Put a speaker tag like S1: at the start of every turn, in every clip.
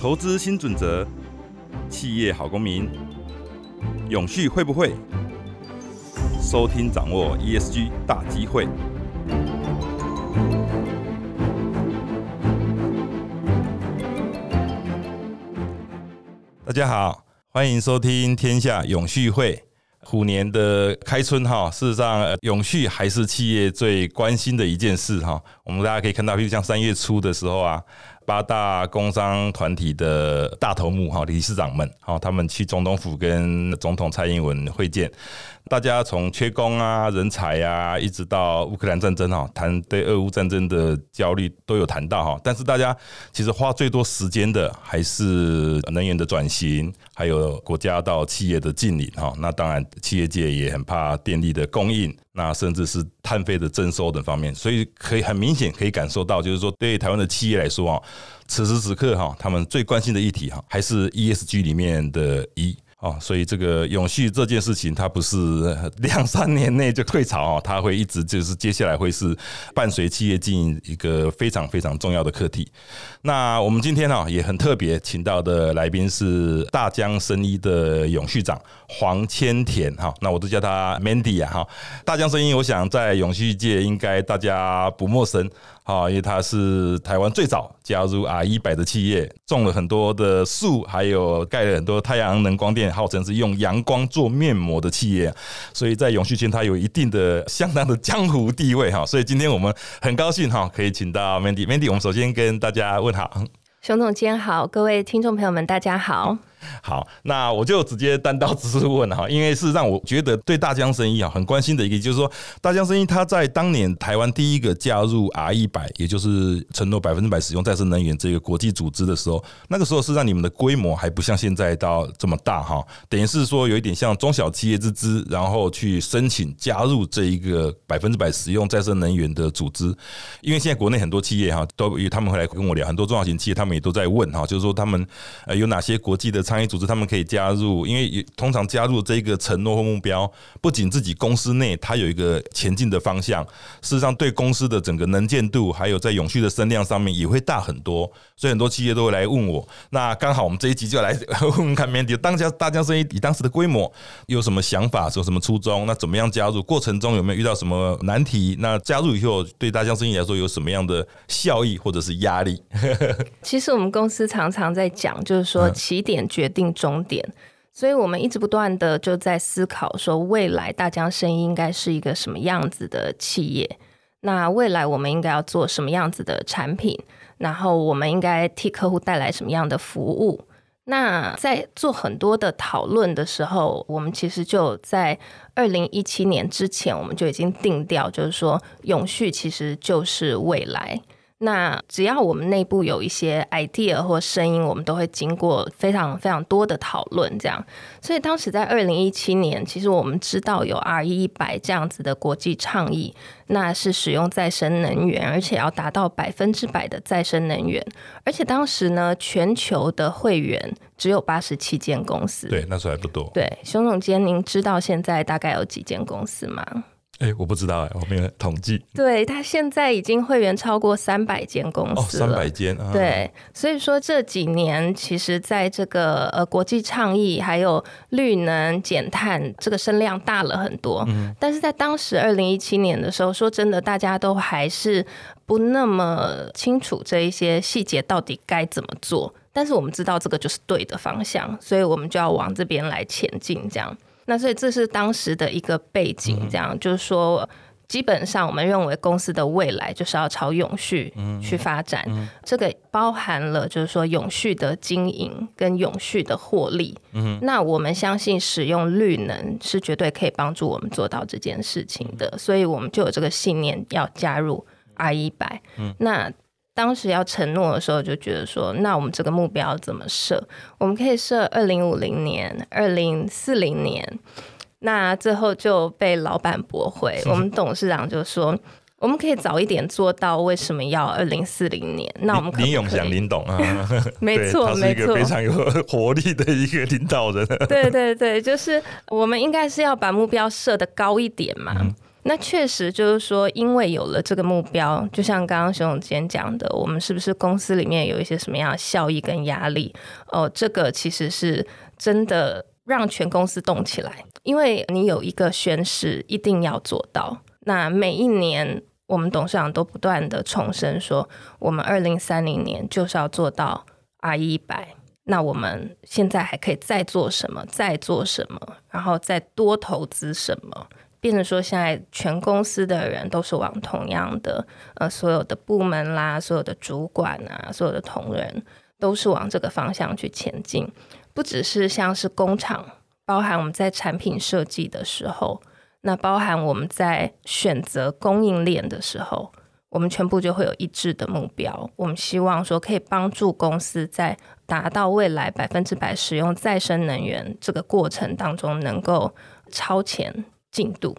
S1: 投资新准则，企业好公民，永续会不会？收听掌握 ESG 大机会。大家好，欢迎收听天下永续会。虎年的开春哈，事实上，永续还是企业最关心的一件事哈。我们大家可以看到，比如像三月初的时候啊。八大工商团体的大头目哈，理事长们哈，他们去总统府跟总统蔡英文会见，大家从缺工啊、人才啊，一直到乌克兰战争哈，谈对俄乌战争的焦虑都有谈到哈。但是大家其实花最多时间的还是能源的转型，还有国家到企业的禁领哈。那当然，企业界也很怕电力的供应。那甚至是碳费的征收等方面，所以可以很明显可以感受到，就是说对台湾的企业来说啊，此时此刻哈，他们最关心的议题哈，还是 ESG 里面的一。哦，所以这个永续这件事情，它不是两三年内就退潮啊，它会一直就是接下来会是伴随企业经营一个非常非常重要的课题。那我们今天呢也很特别，请到的来宾是大江生医的永续长黄千田哈，那我都叫他 Mandy 啊哈。大江生医，我想在永续界应该大家不陌生。好，因为它是台湾最早加入 R 一百的企业，种了很多的树，还有盖了很多太阳能光电，号称是用阳光做面膜的企业，所以在永续圈它有一定的相当的江湖地位哈。所以今天我们很高兴哈，可以请到 Mandy，Mandy，我们首先跟大家问好，
S2: 熊总监好，各位听众朋友们大家好。
S1: 好，那我就直接单刀直入问哈，因为是让我觉得对大疆生意啊很关心的一个，就是说大疆生意它在当年台湾第一个加入 R 一百，也就是承诺百分之百使用再生能源这个国际组织的时候，那个时候是让你们的规模还不像现在到这么大哈，等于是说有一点像中小企业之资，然后去申请加入这一个百分之百使用再生能源的组织，因为现在国内很多企业哈都他们会来跟我聊，很多中小型企业他们也都在问哈，就是说他们呃有哪些国际的。商业组织他们可以加入，因为通常加入这个承诺或目标，不仅自己公司内它有一个前进的方向，事实上对公司的整个能见度，还有在永续的声量上面也会大很多。所以很多企业都会来问我，那刚好我们这一集就来问问看，Mandy，当家大疆生意以当时的规模有什么想法，有什么初衷？那怎么样加入？过程中有没有遇到什么难题？那加入以后对大疆生意来说有什么样的效益或者是压力？
S2: 其实我们公司常常在讲，就是说起点。决决定终点，所以我们一直不断的就在思考，说未来大疆生意应该是一个什么样子的企业？那未来我们应该要做什么样子的产品？然后我们应该替客户带来什么样的服务？那在做很多的讨论的时候，我们其实就在二零一七年之前，我们就已经定调，就是说永续其实就是未来。那只要我们内部有一些 idea 或声音，我们都会经过非常非常多的讨论，这样。所以当时在二零一七年，其实我们知道有 R 一百这样子的国际倡议，那是使用再生能源，而且要达到百分之百的再生能源。而且当时呢，全球的会员只有八十七间公司。
S1: 对，那时候还不多。
S2: 对，熊总监，您知道现在大概有几间公司吗？
S1: 哎，我不知道哎，我没有统计。
S2: 对他现在已经会员超过三百间公司
S1: 了，三百间。
S2: 啊对，所以说这几年其实在这个呃国际倡议还有绿能减碳这个声量大了很多。嗯，但是在当时二零一七年的时候，说真的，大家都还是不那么清楚这一些细节到底该怎么做。但是我们知道这个就是对的方向，所以我们就要往这边来前进，这样。那所以这是当时的一个背景，这样就是说，基本上我们认为公司的未来就是要朝永续去发展，这个包含了就是说永续的经营跟永续的获利。那我们相信使用绿能是绝对可以帮助我们做到这件事情的，所以我们就有这个信念要加入 R 一百。那当时要承诺的时候，就觉得说，那我们这个目标怎么设？我们可以设二零五零年、二零四零年。那最后就被老板驳回。我们董事长就说，我们可以早一点做到，为什么要二零四零年？那我们
S1: 林永祥林董啊，
S2: 没错，
S1: 没错，非常有活力的一个领导人。
S2: 对对对，就是我们应该是要把目标设的高一点嘛。那确实就是说，因为有了这个目标，就像刚刚熊总监讲的，我们是不是公司里面有一些什么样效益跟压力？哦，这个其实是真的让全公司动起来，因为你有一个宣誓，一定要做到。那每一年，我们董事长都不断的重申说，我们二零三零年就是要做到 R 一百。那我们现在还可以再做什么？再做什么？然后再多投资什么？变成说，现在全公司的人都是往同样的，呃，所有的部门啦，所有的主管啊，所有的同仁都是往这个方向去前进。不只是像是工厂，包含我们在产品设计的时候，那包含我们在选择供应链的时候，我们全部就会有一致的目标。我们希望说，可以帮助公司在达到未来百分之百使用再生能源这个过程当中，能够超前。进度，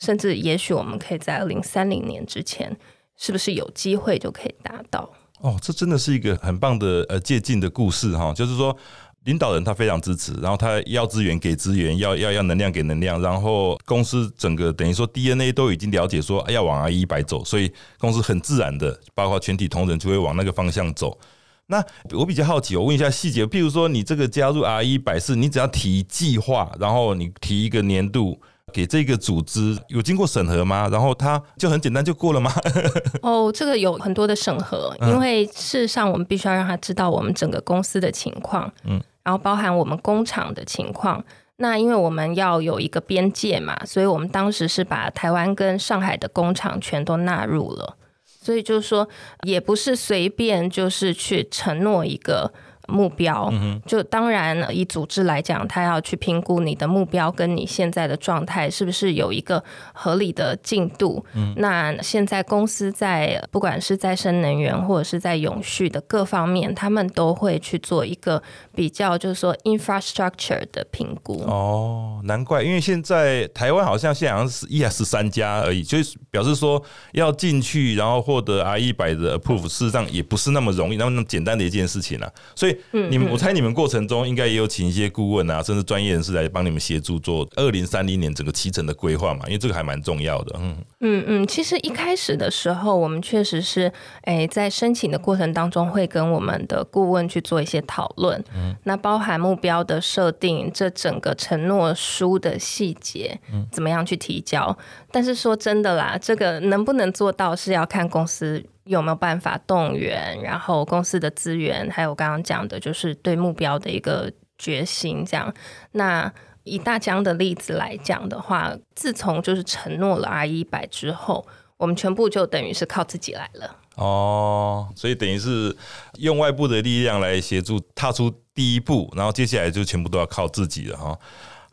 S2: 甚至也许我们可以在二零三零年之前，是不是有机会就可以达到？
S1: 哦，这真的是一个很棒的呃借鉴的故事哈，就是说领导人他非常支持，然后他要资源给资源，要要要能量给能量，然后公司整个等于说 DNA 都已经了解说要往 R 一百走，所以公司很自然的，包括全体同仁就会往那个方向走。那我比较好奇，我问一下细节，譬如说你这个加入 R 一百是，你只要提计划，然后你提一个年度。给这个组织有经过审核吗？然后他就很简单就过了吗？
S2: 哦，这个有很多的审核，因为事实上我们必须要让他知道我们整个公司的情况，嗯，然后包含我们工厂的情况。那因为我们要有一个边界嘛，所以我们当时是把台湾跟上海的工厂全都纳入了，所以就是说也不是随便就是去承诺一个。目标，嗯就当然以组织来讲，他要去评估你的目标跟你现在的状态是不是有一个合理的进度。嗯那现在公司在不管是再生能源或者是在永续的各方面，他们都会去做一个比较，就是说 infrastructure 的评估。
S1: 哦，难怪，因为现在台湾好像现在好像是一还是三家而已，就是表示说要进去，然后获得 R 一百的 approve，事实上也不是那么容易，那么那么简单的一件事情啊。所以嗯，你们我猜你们过程中应该也有请一些顾问啊，甚至专业人士来帮你们协助做二零三零年整个启程的规划嘛，因为这个还蛮重要的。
S2: 嗯嗯嗯，其实一开始的时候，我们确实是诶在申请的过程当中会跟我们的顾问去做一些讨论，嗯，那包含目标的设定，这整个承诺书的细节，嗯，怎么样去提交？但是说真的啦，这个能不能做到是要看公司。有没有办法动员？然后公司的资源，还有刚刚讲的，就是对目标的一个决心。这样，那以大疆的例子来讲的话，自从就是承诺了 R 一百之后，我们全部就等于是靠自己来了。
S1: 哦，所以等于是用外部的力量来协助踏出第一步，然后接下来就全部都要靠自己了哈。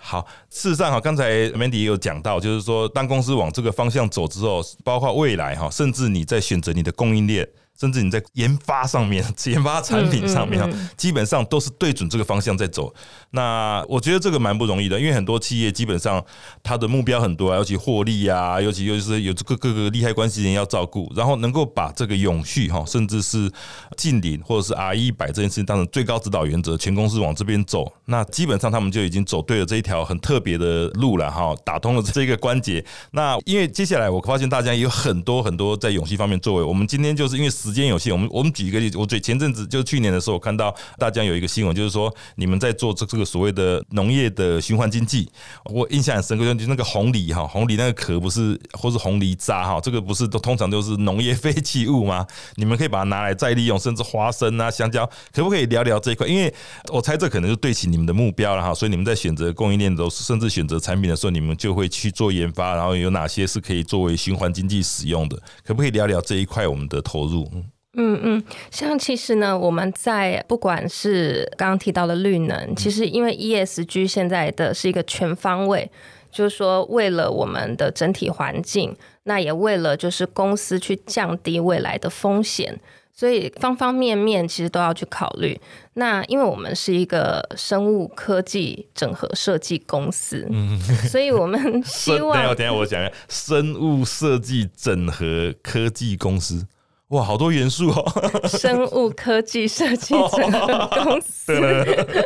S1: 好，事实上哈，刚才 Mandy 也有讲到，就是说，当公司往这个方向走之后，包括未来哈，甚至你在选择你的供应链。甚至你在研发上面、研发产品上面，基本上都是对准这个方向在走。那我觉得这个蛮不容易的，因为很多企业基本上它的目标很多啊，尤其获利啊，尤其尤其是有这个各个利害关系人要照顾，然后能够把这个永续哈，甚至是近邻或者是 R 一百这件事情当成最高指导原则，全公司往这边走，那基本上他们就已经走对了这一条很特别的路了哈，打通了这个关节。那因为接下来我发现大家有很多很多在永续方面作为，我们今天就是因为时时间有限，我们我们举一个例子，我最前阵子就去年的时候，我看到大家有一个新闻，就是说你们在做这这个所谓的农业的循环经济，我印象很深刻，就那个红梨哈，红梨那个壳不是，或是红梨渣哈，这个不是都通常都是农业废弃物吗？你们可以把它拿来再利用，甚至花生啊、香蕉，可不可以聊聊这一块？因为我猜这可能就对齐你们的目标了哈，所以你们在选择供应链的时候，甚至选择产品的时候，你们就会去做研发，然后有哪些是可以作为循环经济使用的？可不可以聊聊这一块我们的投入？
S2: 嗯嗯，像其实呢，我们在不管是刚刚提到的绿能，其实因为 ESG 现在的是一个全方位，就是说为了我们的整体环境，那也为了就是公司去降低未来的风险，所以方方面面其实都要去考虑。那因为我们是一个生物科技整合设计公司，嗯，所以我们希望
S1: 等下等下我讲一下生物设计整合科技公司。哇，好多元素哦！
S2: 生物科技设计整个公司，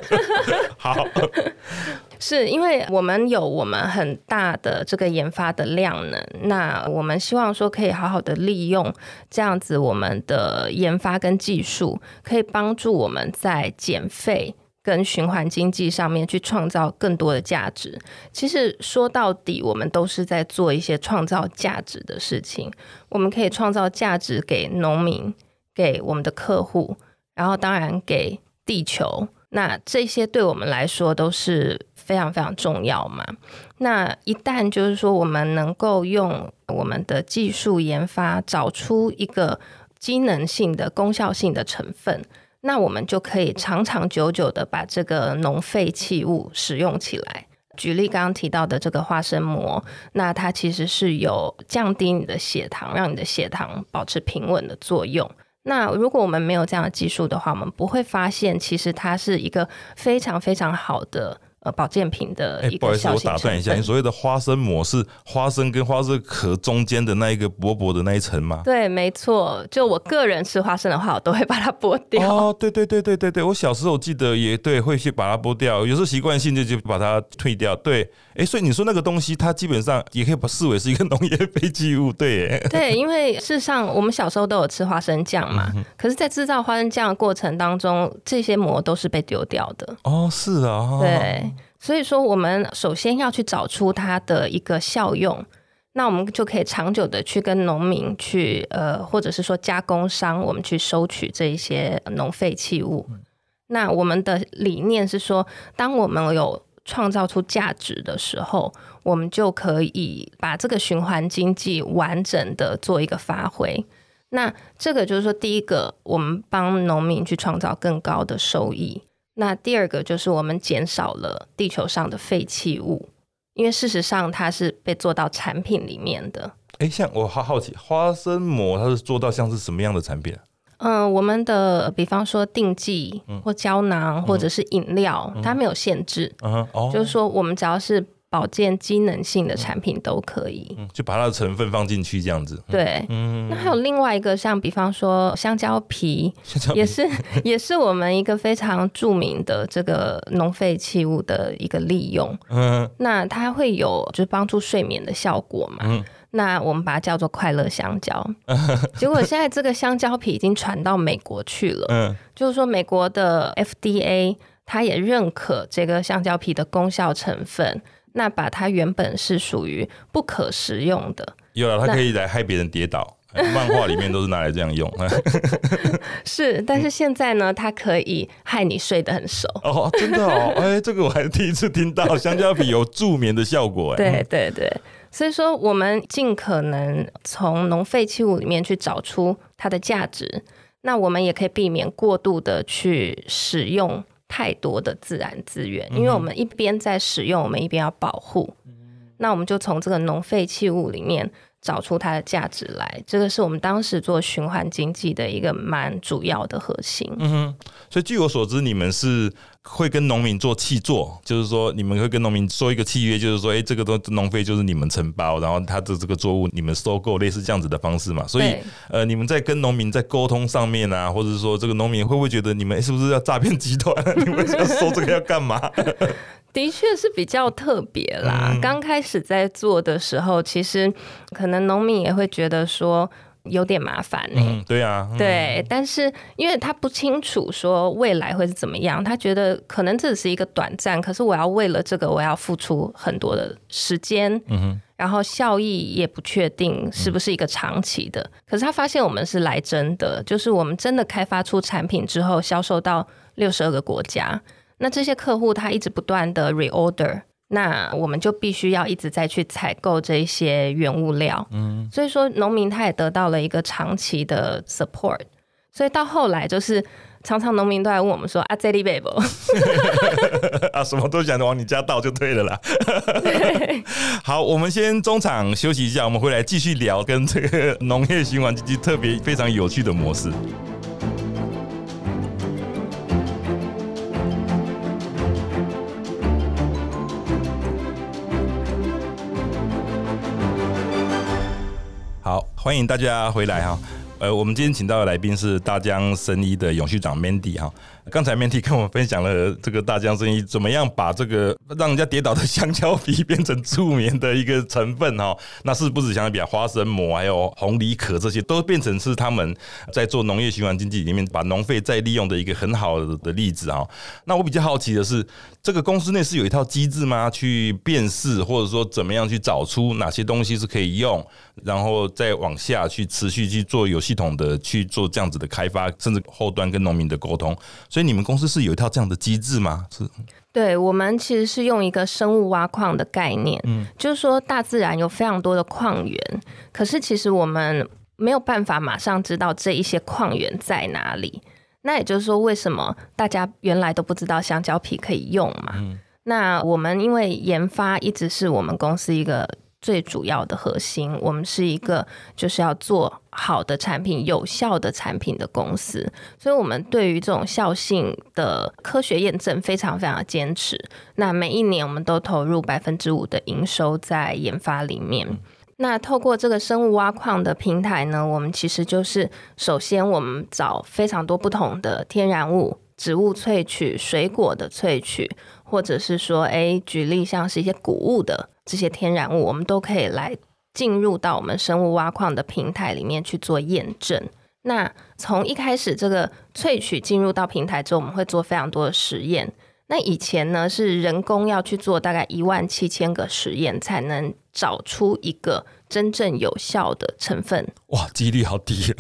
S1: 好。
S2: 是因为我们有我们很大的这个研发的量能，那我们希望说可以好好的利用这样子我们的研发跟技术，可以帮助我们在减费跟循环经济上面去创造更多的价值。其实说到底，我们都是在做一些创造价值的事情。我们可以创造价值给农民，给我们的客户，然后当然给地球。那这些对我们来说都是非常非常重要嘛。那一旦就是说我们能够用我们的技术研发找出一个机能性的功效性的成分，那我们就可以长长久久的把这个农废弃物使用起来。举例刚刚提到的这个花生膜，那它其实是有降低你的血糖，让你的血糖保持平稳的作用。那如果我们没有这样的技术的话，我们不会发现其实它是一个非常非常好的。呃，保健品的一个小
S1: 我打断一下，你所谓的花生膜是花生跟花生壳中间的那一个薄薄的那一层吗？
S2: 对，没错。就我个人吃花生的话，我都会把它剥掉。
S1: 哦，对对对对对对，我小时候记得也对，会去把它剥掉，有时候习惯性就就把它退掉。对，哎，所以你说那个东西，它基本上也可以把视为是一个农业废弃物，对。
S2: 对，因为事实上我们小时候都有吃花生酱嘛，可是，在制造花生酱的过程当中，这些膜都是被丢掉的。
S1: 哦，是啊，
S2: 对。所以说，我们首先要去找出它的一个效用，那我们就可以长久的去跟农民去，呃，或者是说加工商，我们去收取这一些农废弃物。那我们的理念是说，当我们有创造出价值的时候，我们就可以把这个循环经济完整的做一个发挥。那这个就是说，第一个，我们帮农民去创造更高的收益。那第二个就是我们减少了地球上的废弃物，因为事实上它是被做到产品里面的。
S1: 哎，像我好好奇，花生膜它是做到像是什么样的产品？
S2: 嗯，我们的比方说定剂或胶囊或者是饮料，它没有限制。嗯，哦，就是说我们只要是。保健机能性的产品都可以，
S1: 就把它的成分放进去这样子。
S2: 对，嗯，那还有另外一个，像比方说香蕉皮，也是 也是我们一个非常著名的这个农废弃物的一个利用。嗯，那它会有就是帮助睡眠的效果嘛？嗯，那我们把它叫做快乐香蕉。结果现在这个香蕉皮已经传到美国去了。嗯，就是说美国的 FDA 它也认可这个香蕉皮的功效成分。那把它原本是属于不可食用的，
S1: 有了，它可以来害别人跌倒。漫画里面都是拿来这样用。
S2: 是，但是现在呢，它可以害你睡得很熟。
S1: 哦，真的哦，哎，这个我还是第一次听到，香蕉皮有助眠的效果。哎，
S2: 对对对，所以说我们尽可能从农废弃物里面去找出它的价值，那我们也可以避免过度的去使用。太多的自然资源，因为我们一边在使用，我们一边要保护。那我们就从这个农废弃物里面。找出它的价值来，这个是我们当时做循环经济的一个蛮主要的核心。嗯
S1: 哼，所以据我所知，你们是会跟农民做契作，就是说你们会跟农民说一个契约，就是说，哎，这个都农费就是你们承包，然后他的这个作物你们收购，类似这样子的方式嘛。所以，呃，你们在跟农民在沟通上面啊，或者是说这个农民会不会觉得你们是不是要诈骗集团？你们要收这个要干嘛？
S2: 的确是比较特别啦。刚开始在做的时候，其实可能农民也会觉得说有点麻烦呢。
S1: 对啊，
S2: 对。但是因为他不清楚说未来会是怎么样，他觉得可能这只是一个短暂。可是我要为了这个，我要付出很多的时间。嗯哼。然后效益也不确定是不是一个长期的。可是他发现我们是来真的，就是我们真的开发出产品之后，销售到六十二个国家。那这些客户他一直不断的 reorder，那我们就必须要一直在去采购这些原物料。嗯，所以说农民他也得到了一个长期的 support。所以到后来就是常常农民都来问我们说啊，这里 baby，
S1: 啊，什么都想往你家倒就对了啦。好，我们先中场休息一下，我们回来继续聊跟这个农业循环经济特别非常有趣的模式。好，欢迎大家回来哈。呃，我们今天请到的来宾是大江生医的永续长 Mandy 哈。刚才 Mandy 跟我们分享了这个大江生意怎么样把这个让人家跌倒的香蕉皮变成助眠的一个成分哈。那是不止香蕉皮啊，花生膜还有红梨壳这些都变成是他们在做农业循环经济里面把农废再利用的一个很好的例子啊。那我比较好奇的是，这个公司内是有一套机制吗？去辨识或者说怎么样去找出哪些东西是可以用，然后再往下去持续去做有系统的去做这样子的开发，甚至后端跟农民的沟通。所以你们公司是有一套这样的机制吗？是，
S2: 对我们其实是用一个生物挖矿的概念，嗯，就是说大自然有非常多的矿源，可是其实我们没有办法马上知道这一些矿源在哪里。那也就是说，为什么大家原来都不知道香蕉皮可以用嘛？嗯那我们因为研发一直是我们公司一个。最主要的核心，我们是一个就是要做好的产品、有效的产品的公司，所以我们对于这种效性的科学验证非常非常的坚持。那每一年我们都投入百分之五的营收在研发里面。那透过这个生物挖矿的平台呢，我们其实就是首先我们找非常多不同的天然物、植物萃取、水果的萃取，或者是说，哎，举例像是一些谷物的。这些天然物，我们都可以来进入到我们生物挖矿的平台里面去做验证。那从一开始这个萃取进入到平台之后，我们会做非常多的实验。那以前呢是人工要去做大概一万七千个实验，才能找出一个真正有效的成分。
S1: 哇，几率好低。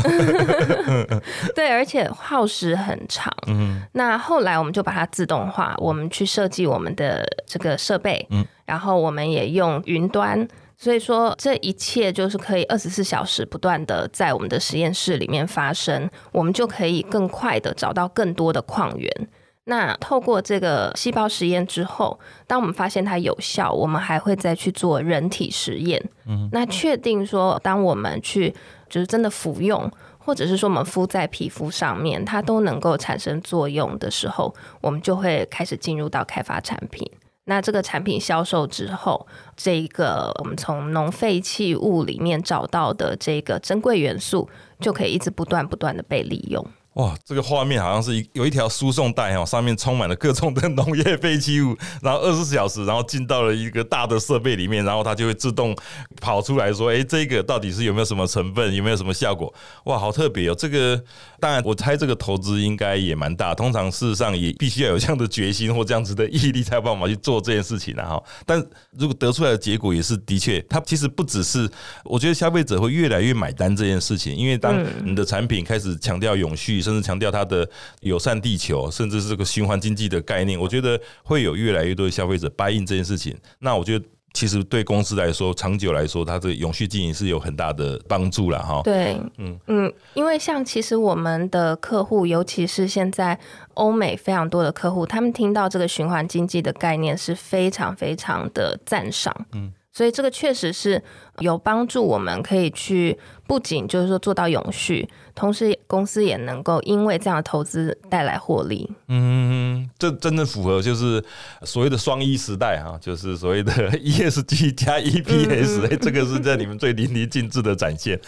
S2: 对，而且耗时很长。嗯，那后来我们就把它自动化，我们去设计我们的这个设备。嗯。然后我们也用云端，所以说这一切就是可以二十四小时不断的在我们的实验室里面发生，我们就可以更快的找到更多的矿源。那透过这个细胞实验之后，当我们发现它有效，我们还会再去做人体实验。嗯，那确定说，当我们去就是真的服用，或者是说我们敷在皮肤上面，它都能够产生作用的时候，我们就会开始进入到开发产品。那这个产品销售之后，这一个我们从农废弃物里面找到的这个珍贵元素，就可以一直不断不断的被利用。
S1: 哇，这个画面好像是一有一条输送带哦，上面充满了各种的农业废弃物，然后 二十四小时，然后进到了一个大的设备里面，然后它就会自动跑出来说：“哎，这个到底是有没有什么成分，有没有什么效果？”哇，好特别哦！这个当然，我猜这个投资应该也蛮大。通常事实上也必须要有这样的决心或这样子的毅力，才有办法去做这件事情的哈。但如果得出来的结果也是的确，它其实不只是，我觉得消费者会越来越买单这件事情，因为当你的产品开始强调永续。甚至强调它的友善地球，甚至是这个循环经济的概念，我觉得会有越来越多的消费者 buy in 这件事情。那我觉得其实对公司来说，长久来说，它的永续经营是有很大的帮助了哈。
S2: 对，嗯嗯，因为像其实我们的客户，尤其是现在欧美非常多的客户，他们听到这个循环经济的概念是非常非常的赞赏。嗯。所以这个确实是有帮助，我们可以去不仅就是说做到永续，同时公司也能够因为这样的投资带来获利。
S1: 嗯，这真的符合就是所谓的双一时代哈，就是所谓的 ESG 加 EPS，这个是在你们最淋漓尽致的展现。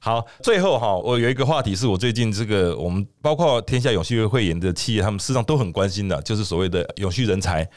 S1: 好，最后哈，我有一个话题是我最近这个我们包括天下永续会员的企业，他们事实上都很关心的，就是所谓的永续人才。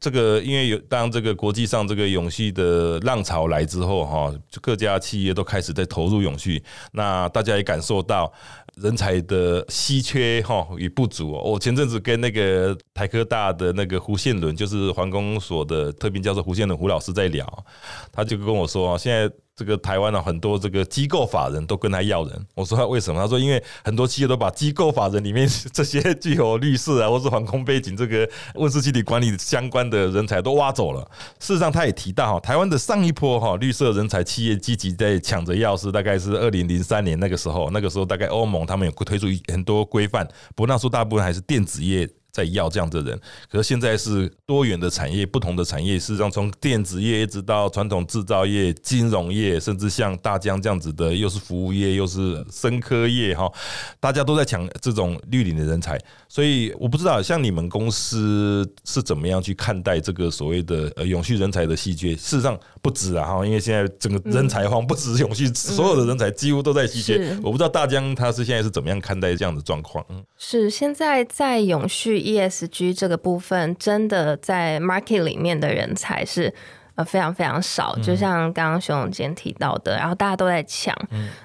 S1: 这个因为有当这个国际上这个永续的浪潮来之后哈，各家企业都开始在投入永续，那大家也感受到人才的稀缺哈与不足哦。我前阵子跟那个台科大的那个胡宪伦，就是环工所的特聘教授胡宪伦胡老师在聊，他就跟我说现在。这个台湾的很多这个机构法人都跟他要人，我说他为什么？他说因为很多企业都把机构法人里面 这些具有律师啊，或是航空背景这个温室气体管理相关的人才都挖走了。事实上，他也提到哈，台湾的上一波哈绿色人才企业积极在抢着要，是大概是二零零三年那个时候，那个时候大概欧盟他们有推出很多规范，不过那时候大部分还是电子业。在要这样的人。可是现在是多元的产业，不同的产业，事实上从电子业一直到传统制造业、金融业，甚至像大疆这样子的，又是服务业，又是生科业，哈，大家都在抢这种绿领的人才。所以我不知道，像你们公司是怎么样去看待这个所谓的呃永续人才的稀缺？事实上不止啊，哈，因为现在整个人才荒不止永续，所有的人才几乎都在稀缺。我不知道大疆他是现在是怎么样看待这样的状况？
S2: 嗯是现在在永续 ESG 这个部分，真的在 market 里面的人才是。非常非常少，就像刚刚熊永坚提到的，然后大家都在抢。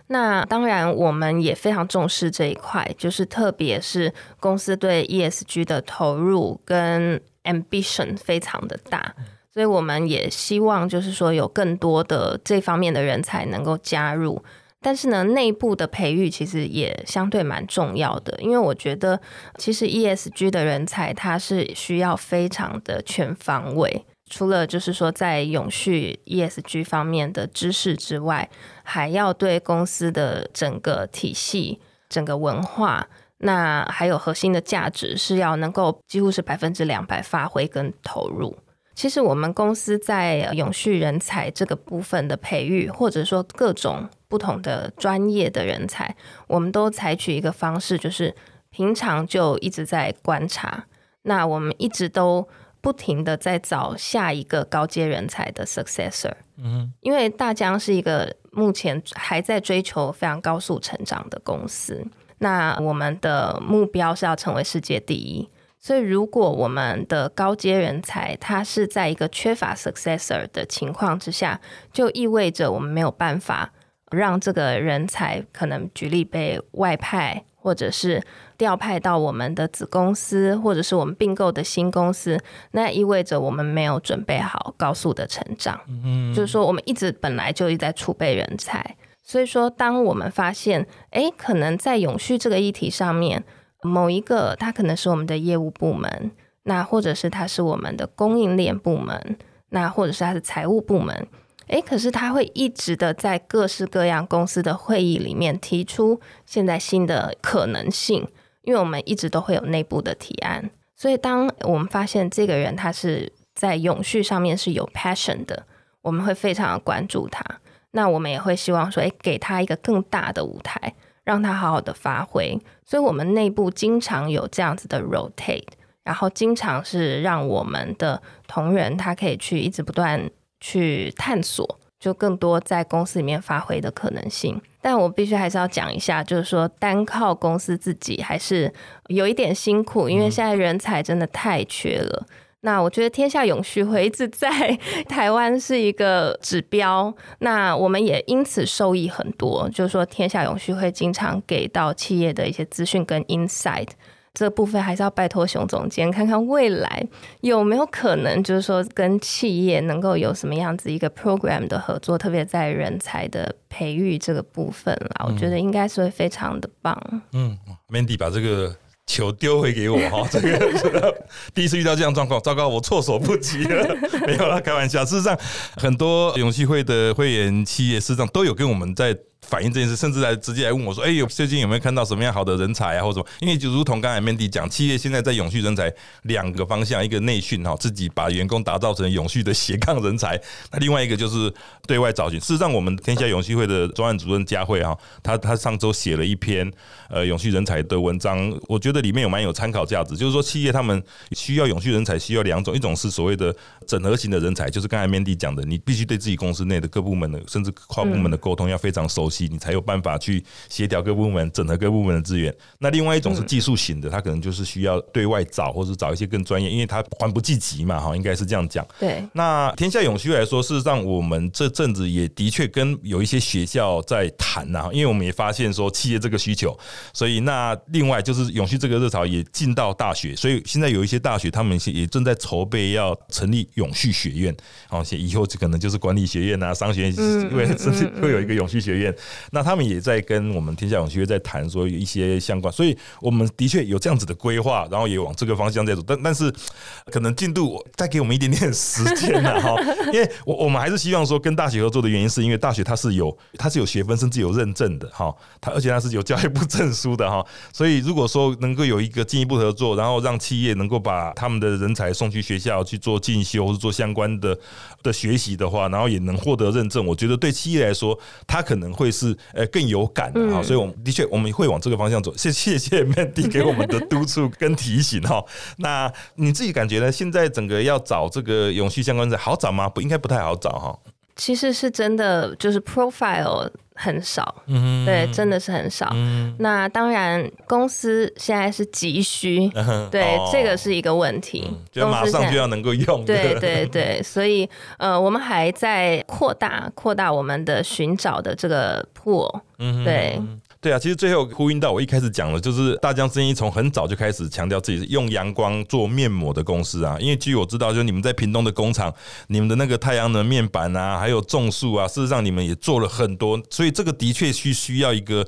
S2: 那当然，我们也非常重视这一块，就是特别是公司对 ESG 的投入跟 ambition 非常的大，所以我们也希望就是说有更多的这方面的人才能够加入。但是呢，内部的培育其实也相对蛮重要的，因为我觉得其实 ESG 的人才他是需要非常的全方位。除了就是说在永续 ESG 方面的知识之外，还要对公司的整个体系、整个文化，那还有核心的价值是要能够几乎是百分之两百发挥跟投入。其实我们公司在永续人才这个部分的培育，或者说各种不同的专业的人才，我们都采取一个方式，就是平常就一直在观察。那我们一直都。不停的在找下一个高阶人才的 successor，嗯，因为大疆是一个目前还在追求非常高速成长的公司，那我们的目标是要成为世界第一，所以如果我们的高阶人才他是在一个缺乏 successor 的情况之下，就意味着我们没有办法让这个人才可能举例被外派。或者是调派到我们的子公司，或者是我们并购的新公司，那意味着我们没有准备好高速的成长。嗯，就是说我们一直本来就一直在储备人才，所以说当我们发现，哎，可能在永续这个议题上面，某一个它可能是我们的业务部门，那或者是它是我们的供应链部门，那或者是它是财务部门。诶，可是他会一直的在各式各样公司的会议里面提出现在新的可能性，因为我们一直都会有内部的提案，所以当我们发现这个人他是在永续上面是有 passion 的，我们会非常的关注他。那我们也会希望说，诶，给他一个更大的舞台，让他好好的发挥。所以，我们内部经常有这样子的 rotate，然后经常是让我们的同仁他可以去一直不断。去探索，就更多在公司里面发挥的可能性。但我必须还是要讲一下，就是说单靠公司自己还是有一点辛苦，因为现在人才真的太缺了。那我觉得天下永续会一直在 台湾是一个指标，那我们也因此受益很多。就是说天下永续会经常给到企业的一些资讯跟 insight。这部分还是要拜托熊总监看看未来有没有可能，就是说跟企业能够有什么样子一个 program 的合作，特别在人才的培育这个部分啦，我觉得应该是会非常的棒。
S1: 嗯，Mandy 把这个球丢回给我哈，这个第一次遇到这样状况，糟糕，我措手不及了。没有啦，开玩笑。事实上，很多勇气会的会员企业，事实上都有跟我们在。反映这件事，甚至来直接来问我说：“哎，有最近有没有看到什么样好的人才啊，或者什么？”因为就如同刚才 Mandy 讲，企业现在在永续人才两个方向，一个内训哈，自己把员工打造成永续的斜杠人才；那另外一个就是对外找寻。事实上，我们天下永续会的专案主任佳慧哈，他他上周写了一篇呃永续人才的文章，我觉得里面有蛮有参考价值。就是说，企业他们需要永续人才，需要两种，一种是所谓的整合型的人才，就是刚才 Mandy 讲的，你必须对自己公司内的各部门的甚至跨部门的沟通要非常熟悉。你才有办法去协调各部门、整合各部门的资源。那另外一种是技术型的，他可能就是需要对外找，或者找一些更专业，因为他还不积极嘛，哈，应该是这样讲。
S2: 对。
S1: 那天下永续来说，事实上我们这阵子也的确跟有一些学校在谈呐，因为我们也发现说企业这个需求，所以那另外就是永续这个热潮也进到大学，所以现在有一些大学他们也正在筹备要成立永续学院，好，以后就可能就是管理学院啊、商学院，因为甚至会有一个永续学院。那他们也在跟我们天下永续会在谈说有一些相关，所以我们的确有这样子的规划，然后也往这个方向在走。但但是可能进度再给我们一点点时间了哈，因为我我们还是希望说跟大学合作的原因，是因为大学它是有它是有学分甚至有认证的哈，它而且它是有教育部证书的哈，所以如果说能够有一个进一步合作，然后让企业能够把他们的人才送去学校去做进修或者做相关的的学习的话，然后也能获得认证，我觉得对企业来说，它可能会是呃更有感的哈。所以，我们的确我们会往这个方向走。谢谢谢 Mandy 给我们的督促跟提醒哈。那你自己感觉呢？现在整个要找这个永续相关者好找吗？不应该不太好找哈。
S2: 其实是真的，就是 profile 很少，对，真的是很少。那当然，公司现在是急需，对，这个是一个问题，
S1: 就马上就要能够用。
S2: 对对对，所以呃，我们还在扩大扩大我们的寻找的这个 pool，，对。
S1: 对啊，其实最后呼应到我一开始讲了，就是大疆生意从很早就开始强调自己是用阳光做面膜的公司啊。因为据我知道，就是你们在屏东的工厂，你们的那个太阳能面板啊，还有种树啊，事实上你们也做了很多。所以这个的确需需要一个，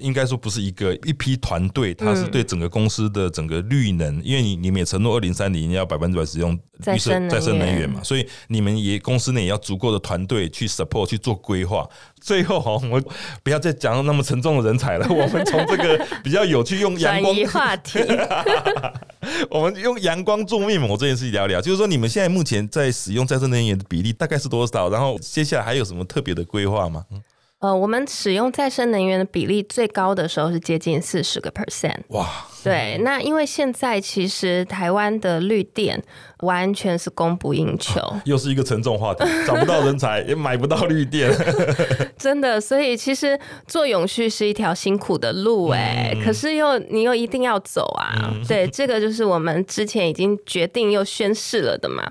S1: 应该说不是一个一批团队，它是对整个公司的整个绿能，因为你你们也承诺二零三零要百分之百使用
S2: 再生
S1: 再生能源嘛，所以你们也公司内也要足够的团队去 support 去做规划。最后哈，我们不要再讲那么沉重的人才了。我们从这个比较有趣，用阳光
S2: 话题，
S1: 我们用阳光做面膜这件事情聊聊。就是说，你们现在目前在使用再生能源的比例大概是多少？然后接下来还有什么特别的规划吗？
S2: 呃，我们使用再生能源的比例最高的时候是接近四十个 percent。哇！对，那因为现在其实台湾的绿电完全是供不应求，
S1: 又是一个沉重话题，找不到人才也买不到绿电，
S2: 真的。所以其实做永续是一条辛苦的路哎，可是又你又一定要走啊。对，这个就是我们之前已经决定又宣誓了的嘛。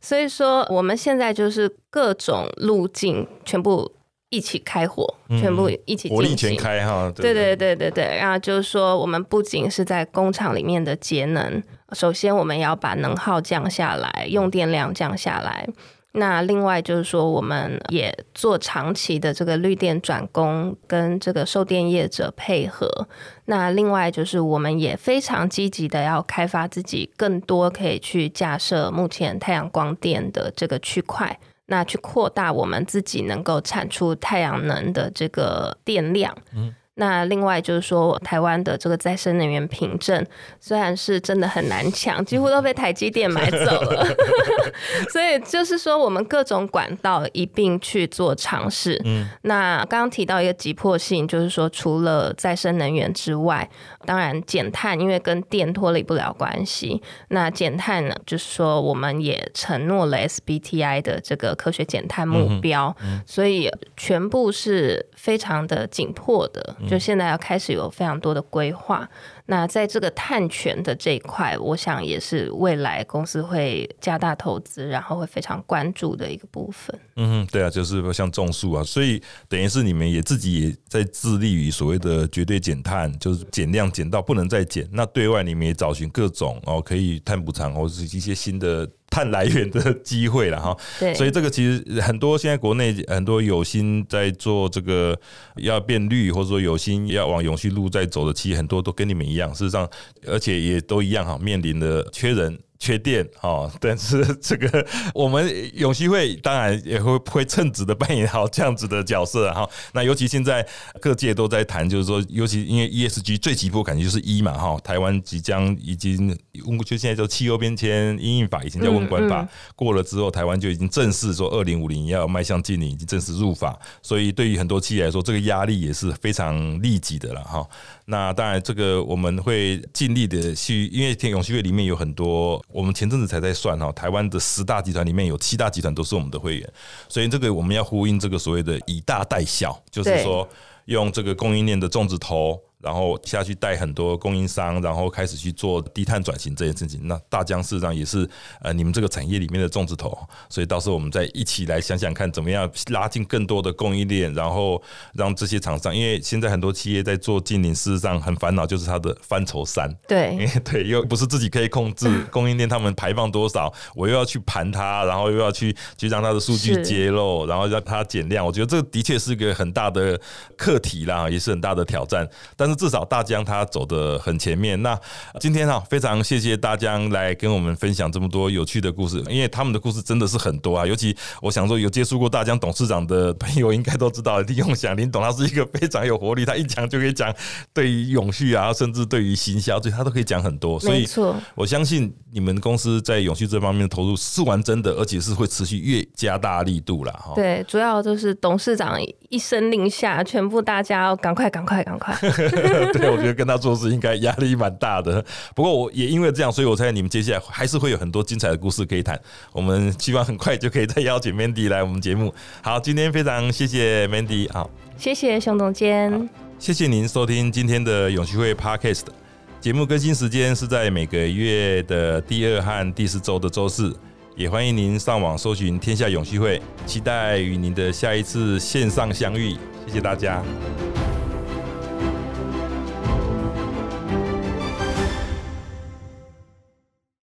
S2: 所以说我们现在就是各种路径全部。一起开火，全部一起
S1: 火力全开哈！
S2: 对对对对对，然后就是说，我们不仅是在工厂里面的节能，首先我们要把能耗降下来，用电量降下来。那另外就是说，我们也做长期的这个绿电转工，跟这个售电业者配合。那另外就是，我们也非常积极的要开发自己更多可以去架设目前太阳光电的这个区块。那去扩大我们自己能够产出太阳能的这个电量。那另外就是说，台湾的这个再生能源凭证虽然是真的很难抢，几乎都被台积电买走了，所以就是说，我们各种管道一并去做尝试。嗯，那刚刚提到一个急迫性，就是说，除了再生能源之外，当然减碳，因为跟电脱离不了关系。那减碳呢，就是说，我们也承诺了 SBTI 的这个科学减碳目标，所以全部是非常的紧迫的。就现在要开始有非常多的规划，那在这个碳权的这一块，我想也是未来公司会加大投资，然后会非常关注的一个部分。
S1: 嗯，对啊，就是像种树啊，所以等于是你们也自己也在致力于所谓的绝对减碳，就是减量减到不能再减。那对外你们也找寻各种哦可以碳补偿或是一些新的。碳来源的机会了哈，
S2: 对，
S1: 所以这个其实很多现在国内很多有心在做这个要变绿，或者说有心要往永续路在走的，其实很多都跟你们一样，事实上，而且也都一样哈，面临的缺人。缺电哦，但是 这个我们永续会当然也会会称职的扮演好这样子的角色哈。那尤其现在各界都在谈，就是说，尤其因为 ESG 最急迫感觉就是一嘛哈。台湾即将已经温就现在就气候变迁应应法，以前叫温管法过了之后，台湾就已经正式说二零五零要迈向近零，已经正式入法。所以对于很多企业来说，这个压力也是非常立即的了哈。那当然，这个我们会尽力的去，因为天永续会里面有很多，我们前阵子才在算哈，台湾的十大集团里面有七大集团都是我们的会员，所以这个我们要呼应这个所谓的以大带小，就是说用这个供应链的种子头。然后下去带很多供应商，然后开始去做低碳转型这件事情。那大疆事实上也是呃你们这个产业里面的重子头，所以到时候我们再一起来想想看，怎么样拉近更多的供应链，然后让这些厂商，因为现在很多企业在做近零，事实上很烦恼就是它的范畴三。
S2: 对，因 为
S1: 对，又不是自己可以控制供应链，他们排放多少，我又要去盘它，然后又要去去让它的数据揭露，然后让它减量。我觉得这个的确是一个很大的课题啦，也是很大的挑战。但是至少大疆它走的很前面。那今天哈，非常谢谢大疆来跟我们分享这么多有趣的故事，因为他们的故事真的是很多啊。尤其我想说，有接触过大疆董事长的朋友应该都知道，李永祥林董他是一个非常有活力，他一讲就可以讲对于永续啊，甚至对于行销，这他都可以讲很多。所以我相信你们公司在永续这方面的投入是完真的，而且是会持续越加大力度了哈。
S2: 对，主要就是董事长一声令下，全部大家要赶快、赶快、赶快。
S1: 对，我觉得跟他做事应该压力蛮大的。不过我也因为这样，所以我猜你们接下来还是会有很多精彩的故事可以谈。我们希望很快就可以再邀请 Mandy 来我们节目。好，今天非常谢谢 Mandy，好，
S2: 谢谢熊总监，
S1: 谢谢您收听今天的永续会 Podcast 节目更新时间是在每个月的第二和第四周的周四，也欢迎您上网搜寻天下永续会，期待与您的下一次线上相遇。谢谢大家。